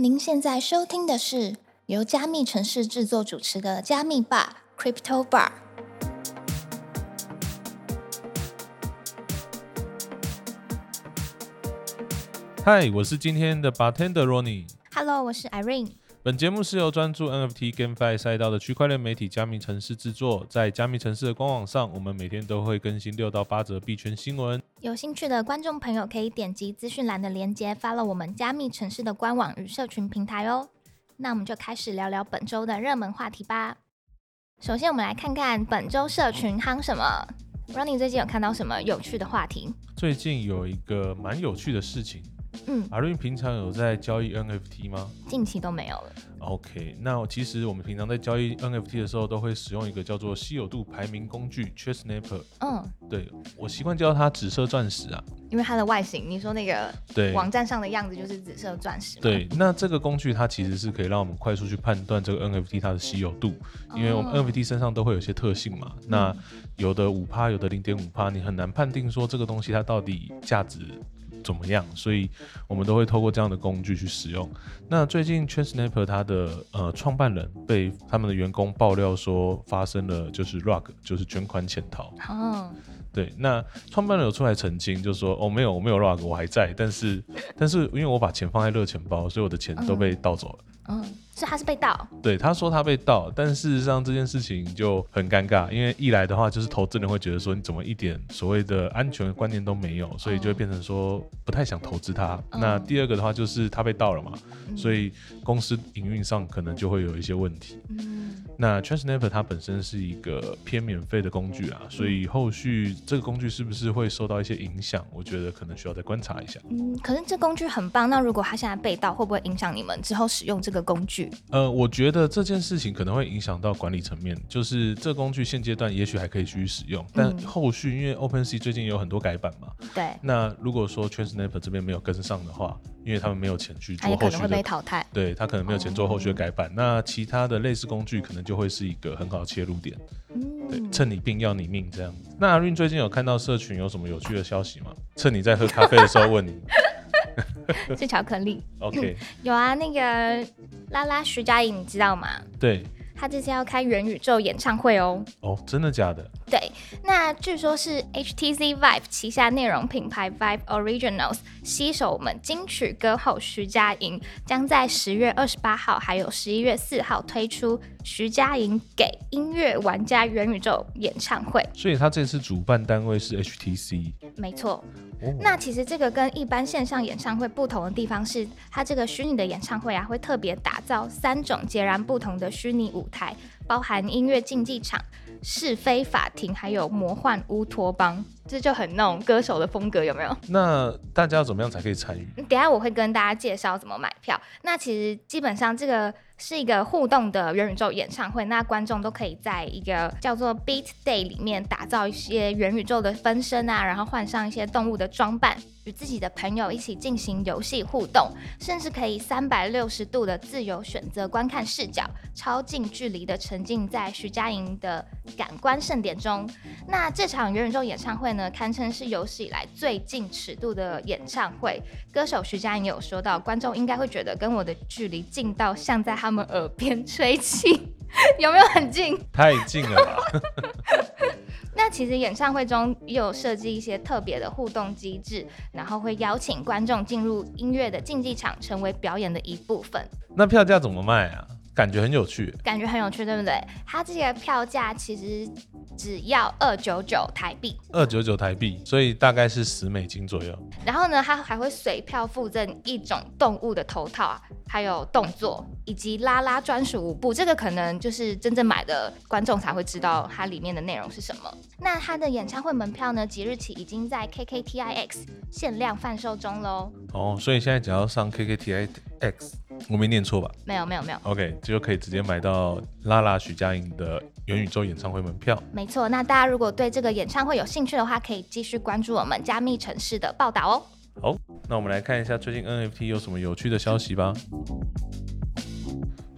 您现在收听的是由加密城市制作主持的加密吧 Crypto Bar。嗨，我是今天的 bartender Ronnie。Hello，我是 Irene。本节目是由专注 NFT GameFi 赛道的区块链媒体加密城市制作。在加密城市的官网上，我们每天都会更新六到八则币圈新闻。有兴趣的观众朋友可以点击资讯栏的链接，follow 我们加密城市的官网与社群平台哦。那我们就开始聊聊本周的热门话题吧。首先，我们来看看本周社群夯什么。Ronnie 最近有看到什么有趣的话题？最近有一个蛮有趣的事情，嗯，阿瑞平常有在交易 NFT 吗近期都没有了。？OK，那其实我们平常在交易 NFT 的时候，都会使用一个叫做稀有度排名工具 Chessnapper。嗯，对我习惯叫它紫色钻石啊。因为它的外形，你说那个对，网站上的样子就是紫色钻石。，对，那这个工具它其实是可以让我们快速去判断这个 NFT 它的稀有度，因为我们哦 NFT 身上都会有一些特性嘛。那有的五趴，有的零点五趴，你很难判定说这个东西它到底价值怎么样，所以我们都会透过这样的工具去使用。那最近 Chainsnapper 它的呃创办人被他们的员工爆料说发生了就是 rug 就是捐款潜逃。哦，对，那创办人有出来澄清，就说哦没有，我没有 rug，我还在，但是但是因为我把钱放在热钱包，所以我的钱都被盗走了。嗯，所以他是被盗。对，他说他被盗，但事实上这件事情就很尴尬，因为一来的话就是投资人会觉得说你怎么一点所谓的安全观念都没有，所以就会变成说不太想投资他。嗯那第二个的话就是他被盗了嘛，嗯所以公司营运上可能就会有一些问题。嗯，那 Transnapper 它本身是一个偏免费的工具啊，所以后续这个工具是不是会受到一些影响，我觉得可能需要再观察一下。嗯，可是这工具很棒。那如果他现在被盗，会不会影响你们之后使用这个工具？呃，我觉得这件事情可能会影响到管理层面，就是这工具现阶段也许还可以继续使用，但嗯后续因为 OpenSea 最近有很多改版嘛，对，那如果说 Transnapper 这边没有跟上的话，因为他们没有钱去做后续的。淘汰。对他可能没有钱做后续的改版，那其他的类似工具可能就会是一个很好的切入点。对，嗯，趁你病要你命这样。那阿润最近有看到社群有什么有趣的消息吗？趁你在喝咖啡的时候问你。是巧克力。OK，有啊，那个拉拉徐佳莹，你知道吗？对，他这次要开元宇宙演唱会哦。哦，真的假的？对，那据说是 HTC Vive 旗下内容品牌 Vive Originals 携手我们金曲歌后徐佳莹，将在十月二十八号还有十一月四号推出徐佳莹给音乐玩家元宇宙演唱会。所以他这次主办单位是 HTC。没错，哦，那其实这个跟一般线上演唱会不同的地方是，它这个虚拟的演唱会啊，会特别打造三种截然不同的虚拟舞台，包含音乐竞技场、是非法庭，还有魔幻乌托邦，这就很那种歌手的风格，有没有？那大家要怎么样才可以参与？等下我会跟大家介绍怎么买票。那其实基本上这个是一个互动的元宇宙演唱会，那观众都可以在一个叫做 Beat Day 里面打造一些元宇宙的分身啊，然后换上一些动物的装扮，与自己的朋友一起进行游戏互动，甚至可以三百六十度的自由选择观看视角，超近距离的沉浸在徐佳莹的感官盛典中。那这场元宇宙演唱会呢，堪称是有史以来最近尺度的演唱会。歌手徐佳莹有说到，观众应该会觉得跟我的距离近到像在他们耳边吹气，有没有很近？太近了吧？那其实演唱会中也有设计一些特别的互动机制，然后会邀请观众进入音乐的竞技场，成为表演的一部分。那票价怎么卖啊？感觉很有趣。感觉很有趣，对不对？它这个票价其实只要二九九台币，二九九台币，所以大概是十美金左右。然后呢，它还会随票附赠一种动物的头套啊，还有动作以及拉拉专属舞步。这个可能就是真正买的观众才会知道它里面的内容是什么。那它的演唱会门票呢，即日起已经在 KKTIX 限量贩售中喽。哦，所以现在只要上 KKTIX，我没念错吧没有没有没有，？OK，就可以直接买到拉拉徐佳莹的元宇宙演唱会门票。没错。那大家如果对这个演唱会有兴趣的话，可以继续关注我们加密城市的报道哦。好，那我们来看一下最近 NFT 有什么有趣的消息吧。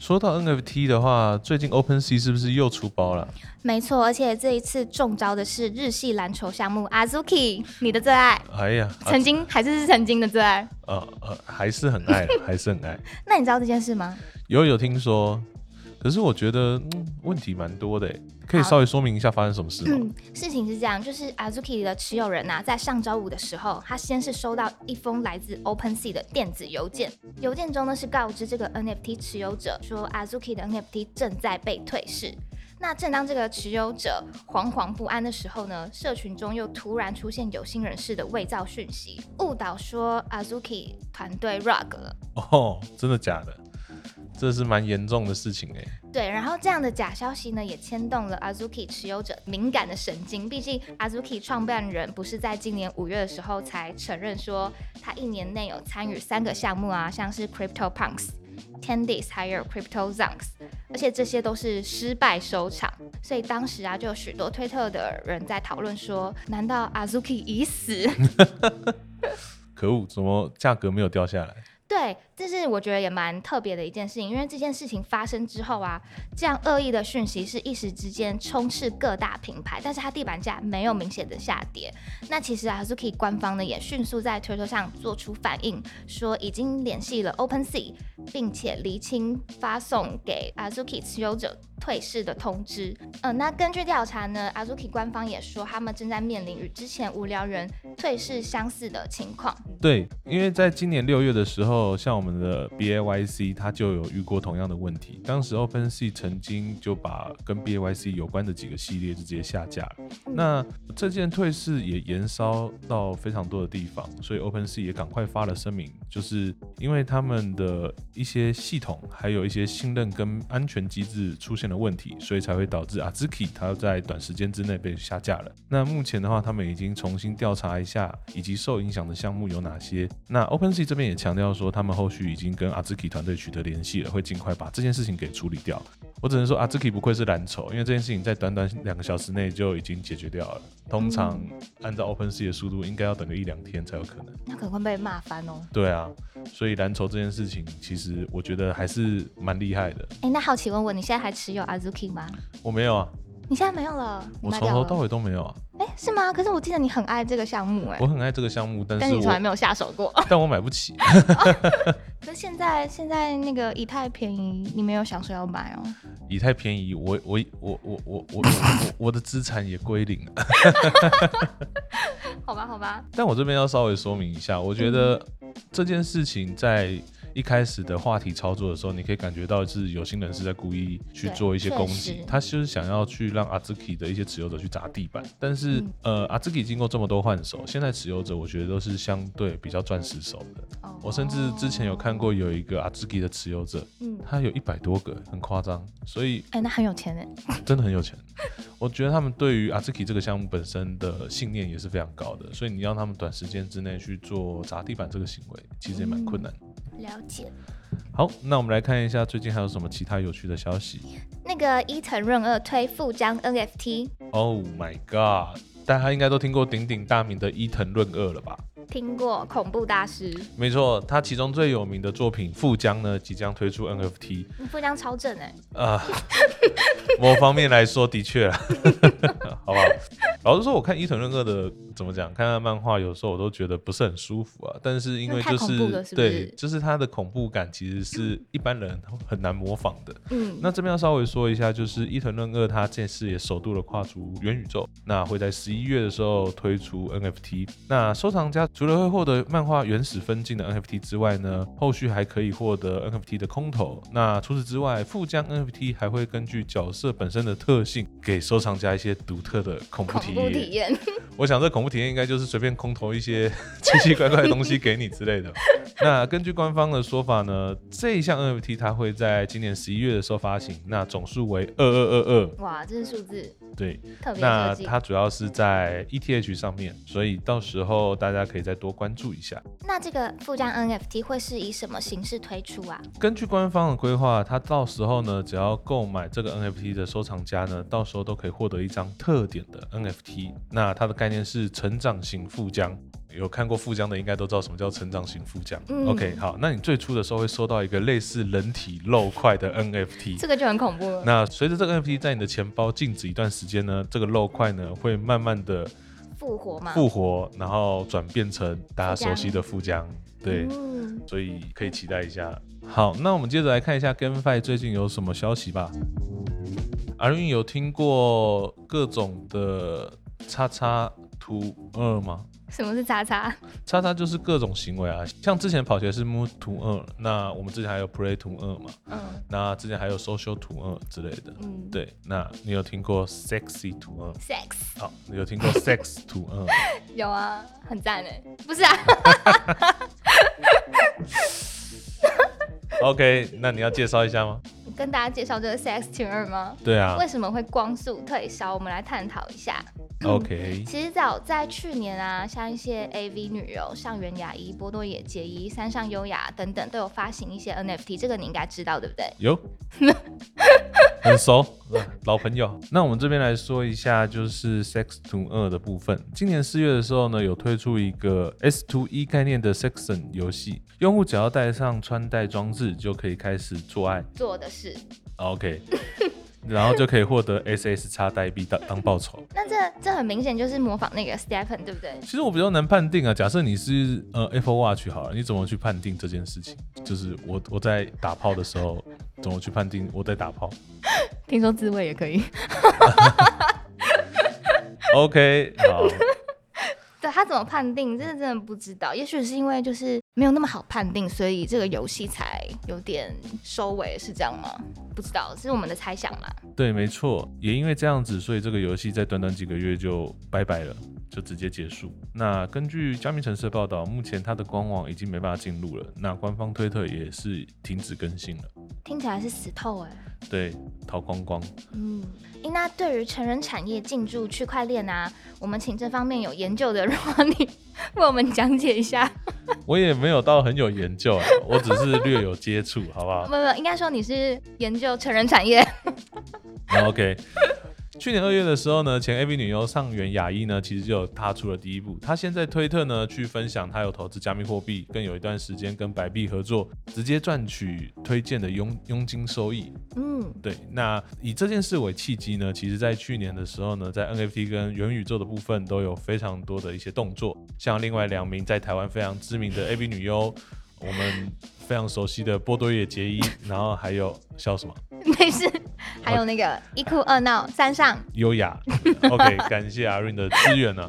说到 NFT 的话，最近 OpenSea 是不是又出包了？没错，而且这一次中招的是日系篮球项目 Azuki，你的最爱。哎呀，曾经还是是曾经的最爱。呃呃，还是很爱，还是很爱。那你知道这件事吗？有有听说。可是我觉得问题蛮多的，可以稍微说明一下发生什么事吗？嗯，事情是这样，就是 Azuki 的持有人呐，在上周五的时候，他先是收到一封来自 OpenSea 的电子邮件，邮件中呢是告知这个 NFT 持有者说 Azuki 的 NFT 正在被退市。那正当这个持有者惶惶不安的时候呢，社群中又突然出现有心人士的伪造讯息，误导说 Azuki 团队 rug 了。哦，真的假的？这是蛮严重的事情哎。对，然后这样的假消息呢，也牵动了 Azuki 持有者敏感的神经。毕竟 Azuki 创办人不是在今年五月的时候才承认说，他一年内有参与三个项目啊，像是 Crypto Punks、Tendies 还有 Crypto Zunks，而且这些都是失败收场。所以当时啊，就有许多推特的人在讨论说，难道 Azuki 已死？可恶，怎么价格没有掉下来？对，这是我觉得也蛮特别的一件事情，因为这件事情发生之后啊，这样恶意的讯息是一时之间充斥各大品牌，但是它地板价没有明显的下跌。那其实 Azuki 官方呢也迅速在推特上做出反应，说已经联系了 OpenSea，并且厘清发送给 Azuki 持有者。退市的通知。嗯，那根据调查呢，Azuki 官方也说，他们正在面临与之前无聊人退市相似的情况。对，因为在今年六月的时候，像我们的 BAYC，它就有遇过同样的问题。当时 OpenSea 曾经就把跟 BAYC 有关的几个系列直接下架了。那这件退市也延烧到非常多的地方，所以 OpenSea 也赶快发了声明，就是因为他们的一些系统还有一些信任跟安全机制出现。了问题，所以才会导致 Azuki 它在短时间之内被下架了。那目前的话，他们已经重新调查一下，以及受影响的项目有哪些。那 OpenSea 这边也强调说，他们后续已经跟 Azuki 团队取得联系了，会尽快把这件事情给处理掉。我只能说，Azuki 不愧是蓝筹，因为这件事情在短短两个小时内就已经解决掉了。通常按照 OpenSea 的速度，应该要等个一两天才有可能。那可能会被骂翻哦。对啊，所以蓝筹这件事情，其实我觉得还是蛮厉害的。哎，那好奇问问，你现在还持有 Azuki 吗？我没有啊。你现在没有了？我从头到尾都没有啊。哎，是吗？可是我记得你很爱这个项目，哎。我很爱这个项目，但是你从来没有下手过。但我买不起。可是现在现在那个以太便宜，你没有想说要买哦？以太便宜，我我我我我我我的资产也归零了。好吧，好吧。但我这边要稍微说明一下，我觉得这件事情在。一开始的话题操作的时候，你可以感觉到是有心人士在故意去做一些攻击，他就是想要去让阿兹基的一些持有者去砸地板。但是，呃，阿兹基经过这么多换手，现在持有者我觉得都是相对比较钻石手的。我甚至之前有看过有一个阿兹基的持有者，嗯，他有一百多个，很夸张。所以，哎，那很有钱哎，真的很有钱。我觉得他们对于阿兹基这个项目本身的信念也是非常高的，所以你让他们短时间之内去做砸地板这个行为，其实也蛮困难。了解。好，那我们来看一下最近还有什么其他有趣的消息。那个伊藤润二推富江 NFT。Oh my god！大家应该都听过鼎鼎大名的伊藤润二了吧？听过恐怖大师，没错，他其中最有名的作品《富江》呢，即将推出 NFT。富江超正哎！啊，某方面来说，的确，好不好？老实说，我看伊藤润二的怎么讲，看他漫画，有时候我都觉得不是很舒服啊。但是因为就是对，就是他的恐怖感其实是一般人很难模仿的。嗯，那这边要稍微说一下，就是伊藤润二他这次也首度的跨足元宇宙，那会在十一月的时候推出 NFT。那收藏家。除了会获得漫画原始分镜的 NFT 之外呢，后续还可以获得 NFT 的空投。那除此之外，富江 NFT 还会根据角色本身的特性，给收藏家一些独特的恐怖体验。我想这恐怖体验应该就是随便空投一些 奇奇怪怪的东西给你之类的。那根据官方的说法呢，这一项 NFT 它会在今年十一月的时候发行，那总数为二二二二。哇，这是数字。对，那它主要是在 ETH 上面，所以到时候大家可以再多关注一下。那这个富江 NFT 会是以什么形式推出啊？根据官方的规划，它到时候呢，只要购买这个 NFT 的收藏家呢，到时候都可以获得一张特点的 NFT。那它的概念是成长型富江。有看过富江的应该都知道什么叫成长型富江。嗯 OK，好，那你最初的时候会收到一个类似人体肉块的 NFT。这个就很恐怖了。那随着这个 NFT 在你的钱包静止一段时间呢，这个肉块呢会慢慢的复活嘛？复活，然后转变成大家熟悉的富江。对，嗯，所以可以期待一下。好，那我们接着来看一下 GameFi 最近有什么消息吧。阿云有听过各种的叉叉图二吗？什么是叉叉？叉叉就是各种行为啊，像之前跑鞋是 Move to 二，那我们之前还有 Play to 二嘛，嗯那之前还有 Social to 二之类的。嗯，对，那你有听过 Sexy to 二？，sex 好，你有听过 sex to 二？有啊，很赞诶，不是啊，OK，那你要介绍一下吗？跟大家介绍这个 sex t u r 吗？对啊为什么会光速退烧？我们来探讨一下。，OK，其实早在去年啊，像一些 AV 女优，上原雅一、波多野结衣、山上优雅等等，都有发行一些 NFT，这个你应该知道，对不对？有，很熟，呃老朋友。那我们这边来说一下，就是 Sex to 二的部分。今年四月的时候呢，有推出一个 S to E 概念的 Sexon 游戏，用户只要带上穿戴装置，就可以开始做爱。做的事，OK，然后就可以获得 SS 叉代币当当报酬。那这这很明显就是模仿那个 Stephen，对不对？其实我比较难判定啊。假设你是呃 Apple Watch 好了，你怎么去判定这件事情？就是我我在打炮的时候，怎么去判定我在打炮听说自慰也可以。OK，好。对他怎么判定，这个真的不知道。也许是因为就是没有那么好判定，所以这个游戏才有点收尾，是这样吗？不知道，这是我们的猜想啦。对，没错，也因为这样子，所以这个游戏在短短几个月就拜拜了，就直接结束。那根据加密城市的报道，目前它的官网已经没办法进入了，那官方推特也是停止更新了，听起来是死透哎、对，逃光光。嗯，诶那对于成人产业进驻区块链啊，我们请这方面有研究的 Ronnie 为我们讲解一下。我也没有到很有研究啊，我只是略有接触，好不好没有，应该说你是研究成人产业。好 OK。去年二月的时候呢，前 AV 女优上原雅一呢，其实就有踏出了第一步。她现在推特呢去分享她有投资加密货币，更有一段时间跟白币合作，直接赚取推荐的佣佣金收益。嗯，对，那以这件事为契机呢，其实在去年的时候呢，在 NFT 跟元宇宙的部分都有非常多的一些动作，像另外两名在台湾非常知名的 AV 女优，我们非常熟悉的波多野结衣，然后还有笑什么 没事。还有那个一哭二闹三上，优雅，OK，感谢阿润的支援呢、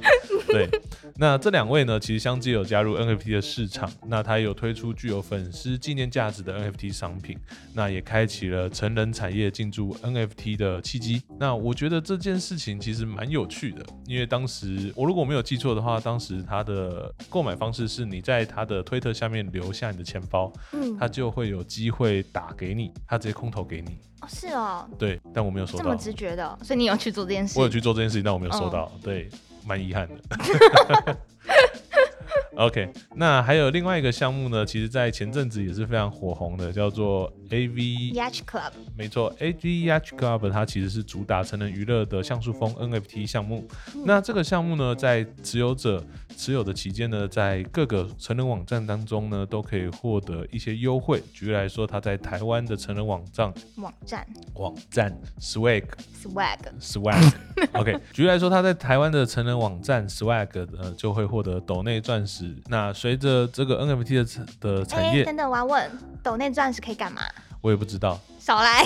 对，那这两位呢，其实相继有加入 NFT 的市场，那他也有推出具有粉丝纪念价值的 NFT 商品，那也开启了成人产业进驻 NFT 的契机。那我觉得这件事情其实蛮有趣的，因为当时我如果没有记错的话，当时他的购买方式是你在他的推特下面留下你的钱包，嗯，他就会有机会打给你，他直接空投给你。哦是哦，对，但我没有收到这么。直觉的哦、所以你有去做这件事？我有去做这件事情，但我没有收嗯到，对，蛮遗憾的。OK，那还有另外一个项目呢，其实在前阵子也是非常火红的，叫做 AV，Yacht Club，没错，AV Yacht Club 它其实是主打成人娱乐的像素风 NFT 项目。那这个项目呢，在持有者持有的期间呢，在各个成人网站当中呢，都可以获得一些优惠。举例来说，它在台湾的成人网站网站网站 Swag Swag，Swag。OK，举例来说，他在台湾的成人网站 Swag 呃就会获得斗内钻石。那随着这个 NFT 的产的产哎，业，等等，我要问，抖内钻石可以干嘛？我也不知道，少来，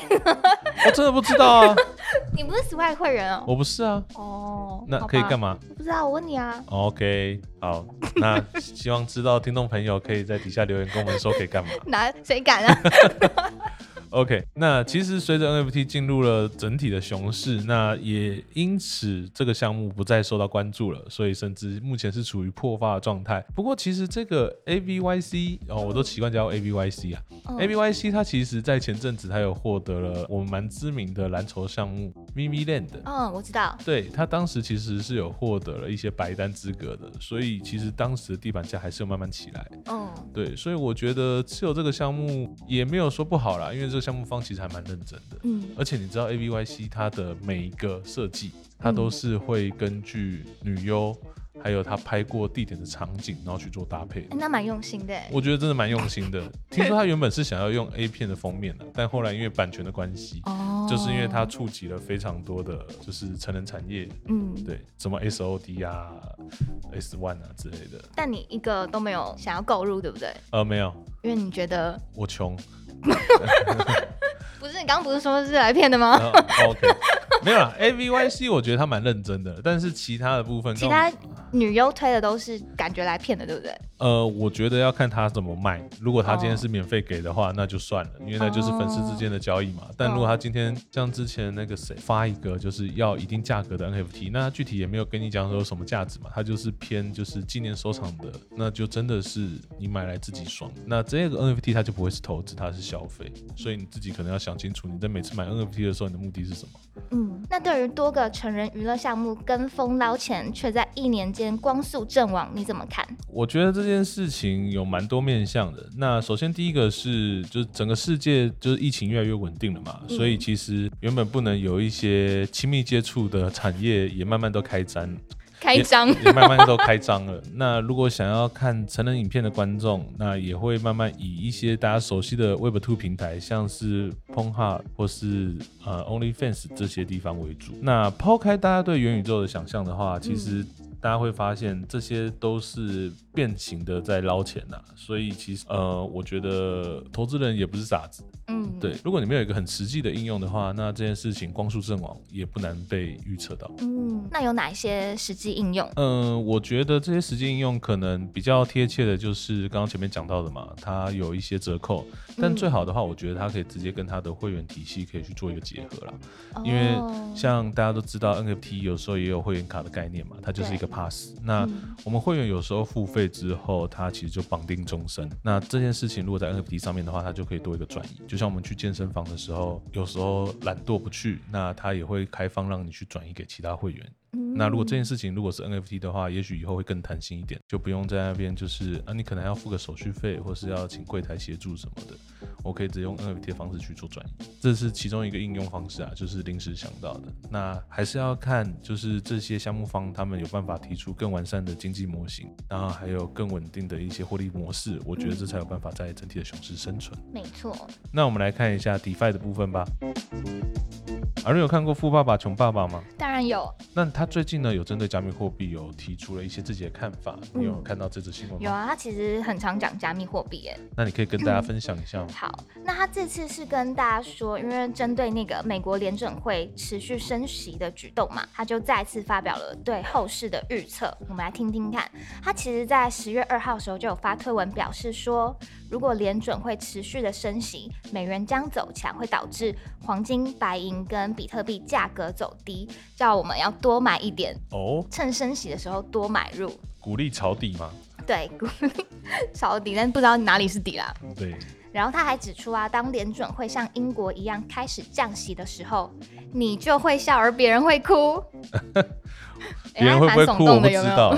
我真的不知道啊，你不是 Swag 会员哦？我不是啊，哦，那可以干嘛？嘛我不知道，我问你啊。？OK，好，那希望知道听众朋友可以在底下留言跟我们说可以干嘛。哪谁敢啊？OK，那其实随着 NFT 进入了整体的熊市，那也因此这个项目不再受到关注了，所以甚至目前是处于破发的状态。不过其实这个 ABYC 哦，我都习惯叫 ABYC 啊、嗯 AVYC 它其实在前阵子它有获得了我们蛮知名的蓝筹项目 Mimi Land。嗯，我知道。对它当时其实是有获得了一些白单资格的，所以其实当时的地板价还是有慢慢起来。嗯，对，所以我觉得持有这个项目也没有说不好啦，因为这个项目方其实还蛮认真的。嗯，而且你知道 A V Y C 它的每一个设计，它都是会根据女优还有他拍过地点的场景，然后去做搭配。那蛮用心的。我觉得真的蛮用心的。听说他原本是想要用 A 片的封面的，但后来因为版权的关系，哦，就是因为他触及了非常多的，就是成人产业，嗯，对，什么 SOD 啊、S One 啊之类的。但你一个都没有想要购入，对不对？呃，没有，因为你觉得我穷。不是你刚刚不是说是来骗的吗？OK，没有啦。A V Y C 我觉得他蛮认真的，但是其他的部分，其他女优推的都是感觉来骗的，对不对？呃，我觉得要看他怎么卖。如果他今天是免费给的话，那就算了，因为那就是粉丝之间的交易嘛。但如果他今天像之前那个谁发一个就是要一定价格的 NFT，那他具体也没有跟你讲说什么价值嘛，他就是偏就是纪念收藏的，那就真的是你买来自己爽。那这个 NFT 它就不会是投资，它是消费，所以你自己可能要想清楚，你在每次买 NFT 的时候，你的目的是什么？嗯，那对于多个成人娱乐项目跟风捞钱，却在一年间光速阵亡，你怎么看？我觉得这。件事情有蛮多面向的。那首先第一个是，就是整个世界就是疫情越来越稳定了嘛，所以其实原本不能有一些亲密接触的产业，也慢慢都开张，开张也慢慢都开张了。那如果想要看成人影片的观众，那也会慢慢以一些大家熟悉的 Web Two 平台，像是 Pornhub 或是呃 OnlyFans 这些地方为主。那抛开大家对元宇宙的想象的话，其实。大家会发现这些都是变形的在捞钱呐，所以其实呃，我觉得投资人也不是傻子，嗯，对。如果你没有一个很实际的应用的话，那这件事情光速阵亡也不难被预测到。嗯，那有哪一些实际应用？嗯，我觉得这些实际应用可能比较贴切的就是刚刚前面讲到的嘛，它有一些折扣，但最好的话，我觉得它可以直接跟它的会员体系可以去做一个结合啦。因为像大家都知道 NFT 有时候也有会员卡的概念嘛，它就是一个。pass，那我们会员有时候付费之后，它其实就绑定终身。那这件事情如果在 NFT 上面的话，它就可以多一个转移。就像我们去健身房的时候，有时候懒惰不去，那它也会开放让你去转移给其他会员。那如果这件事情如果是 NFT 的话，也许以后会更弹性一点，就不用在那边就是啊，你可能要付个手续费，或是要请柜台协助什么的。我可以直接用 NFT 的方式去做转移，这是其中一个应用方式啊，就是临时想到的。那还是要看就是这些项目方他们有办法提出更完善的经济模型，然后还有更稳定的一些获利模式，我觉得这才有办法在整体的熊市生存。没错。那我们来看一下 DeFi 的部分吧。阿瑞有看过《富爸爸穷爸爸》吗？当然有。那他最近呢有针对加密货币有提出了一些自己的看法，你有看到这则新闻吗？有啊，他其实很常讲加密货币，耶。那你可以跟大家分享一下吗？好，那他这次是跟大家说，因为针对那个美国联准会持续升息的举动嘛，他就再次发表了对后市的预测。我们来听听看，他其实在十月二号的时候就有发推文表示说。如果联准会持续的升息，美元将走强，会导致黄金、白银跟比特币价格走低，叫我们要多买一点哦，趁升息的时候多买入，鼓励抄底吗？对，鼓励抄底，但不知道哪里是底啦。对。然后他还指出啊，当联准会像英国一样开始降息的时候，你就会笑，而别人会哭。别人会不会哭？我不知道。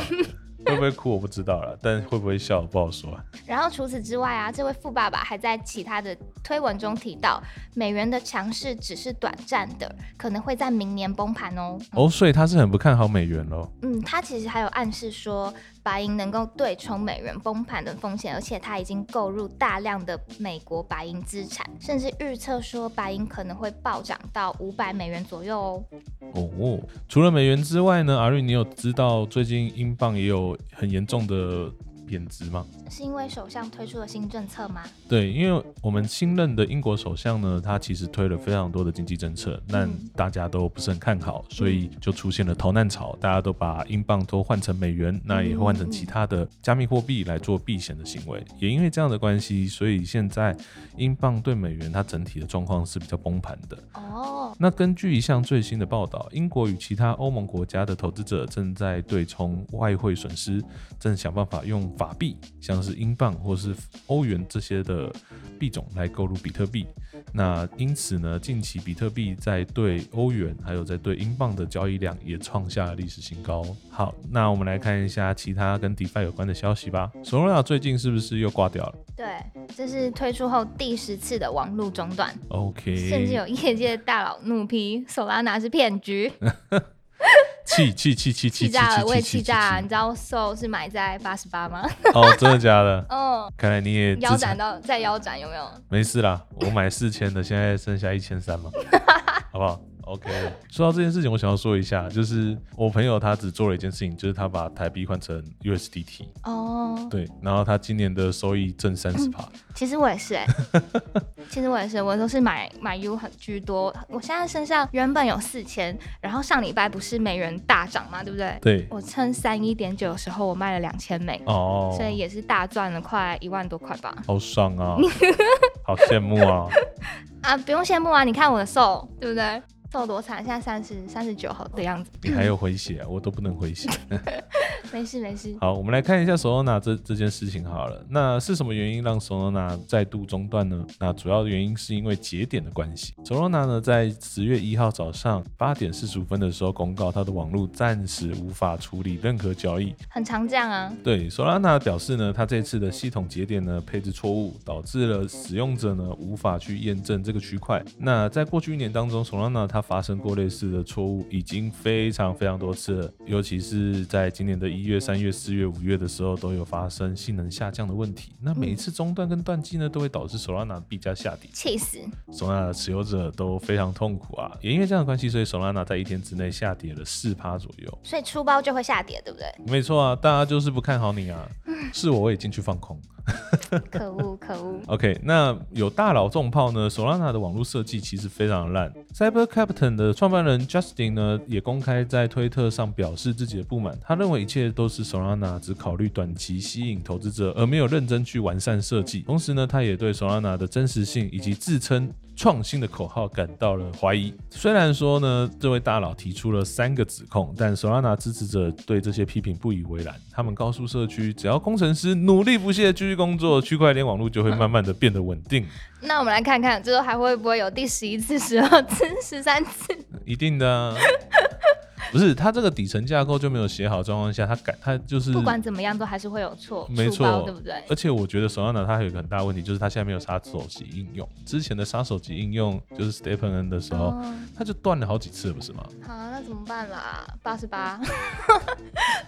会不会哭我不知道了，但会不会笑不好说。然后除此之外啊，这位富爸爸还在其他的推文中提到，美元的强势只是短暂的，可能会在明年崩盘哦。哦，所以他是很不看好美元喽。嗯，他其实还有暗示说。白银能够对冲美元崩盘的风险，而且它已经购入大量的美国白银资产，甚至预测说白银可能会暴涨到五百美元左右哦。哦，除了美元之外呢，阿瑞，你有知道最近英镑也有很严重的？贬值吗？是因为首相推出了新政策吗？对，因为我们新任的英国首相呢，他其实推了非常多的经济政策，但大家都不是很看好，所以就出现了逃难潮，大家都把英镑都换成美元，那也会换成其他的加密货币来做避险的行为。也因为这样的关系，所以现在英镑对美元它整体的状况是比较崩盘的。哦，那根据一项最新的报道，英国与其他欧盟国家的投资者正在对冲外汇损失，正想办法用。法币像是英镑或是欧元这些的币种来购入比特币，那因此呢，近期比特币在对欧元还有在对英镑的交易量也创下了历史新高。好，那我们来看一下其他跟 DeFi 有关的消息吧。索罗纳最近是不是又挂掉了？对，这是推出后第十次的网络中断。OK，甚至有业界大佬怒批手拉拿是骗局。气气气气气气炸了，我也气炸了。你知道 Soul 是买在八十八吗？哦，真的假的？嗯，看来你也腰斩到再腰斩有没有？没事啦，我买四千的，现在剩下一千三嘛，好不好？OK。说到这件事情，我想要说一下，就是我朋友他只做了一件事情，就是他把台币换成 USDT，哦，对，然后他今年的收益正三十趴，其实我也是哎、其实我也是，我都是买买 U 很居多。我现在身上原本有四千，然后上礼拜不是美元大涨嘛，对不对？对，我趁三一点九的时候，我卖了两千美，哦，所以也是大赚了快一万多块吧。好爽啊，好羡慕啊，啊，不用羡慕啊，你看我的瘦，对不对？瘦多惨，现在三十三十九号的样子。你还有回血、啊，我都不能回血。没事没事，好，我们来看一下 Solana 这这件事情好了。那是什么原因让 Solana 再度中断呢？那主要的原因是因为节点的关系。Solana 呢，在十月一号早上八点四十五分的时候公告，它的网络暂时无法处理任何交易。很常这样啊。对，Solana 表示呢，它这次的系统节点呢配置错误，导致了使用者呢无法去验证这个区块。那在过去一年当中，Solana 它发生过类似的错误已经非常非常多次了，尤其是在今年的一月、三月、四月、五月的时候都有发生性能下降的问题。那每一次中断跟断机呢，都会导致 Solana 的币价下跌。气死！Solana 的持有者都非常痛苦啊，也因为这样的关系，所以 Solana 在一天之内下跌了四趴左右。所以出包就会下跌，对不对？没错啊，大家就是不看好你啊，是我我也进去放空。可恶可恶！OK，那有大佬重炮呢？Solana 的网络设计其实非常烂。Cyber Captain 的创办人 Justin 呢，也公开在推特上表示自己的不满。他认为一切都是 Solana 只考虑短期吸引投资者，而没有认真去完善设计。同时呢，他也对 Solana 的真实性以及自称创新的口号感到了怀疑。虽然说呢，这位大佬提出了三个指控，但 Solana 支持者对这些批评不以为然。他们告诉社区，只要工程师努力不懈继续工作，区块链网络就会慢慢的变得稳定。那我们来看看，最后还会不会有第十一次、十二次、十三次？一定的、啊。不是，它这个底层架构就没有写好的状况下，它改它就是不管怎么样，都还是会有错，没错对不对？而且我觉得 Solana 它还有一个很大问题，就是它现在没有杀手级应用。之前的杀手级应用就是 Stephen N 的时候，哦，它就断了好几次，不是吗？好，那怎么办啦？八十八，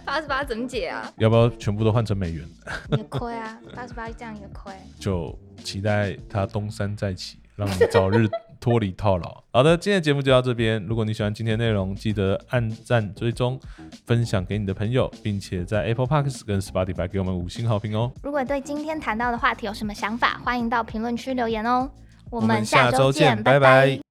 八十八怎么解啊？要不要全部都换成美元？也亏啊，八十八这样也亏。就期待它东山再起，让你早日脱离套牢。好的，今天的节目就到这边。如果你喜欢今天的内容，记得按赞、追踪、分享给你的朋友，并且在 Apple Parks 跟 Spotify 给我们五星好评哦。如果对今天谈到的话题有什么想法，欢迎到评论区留言哦。我我们们下周见，拜拜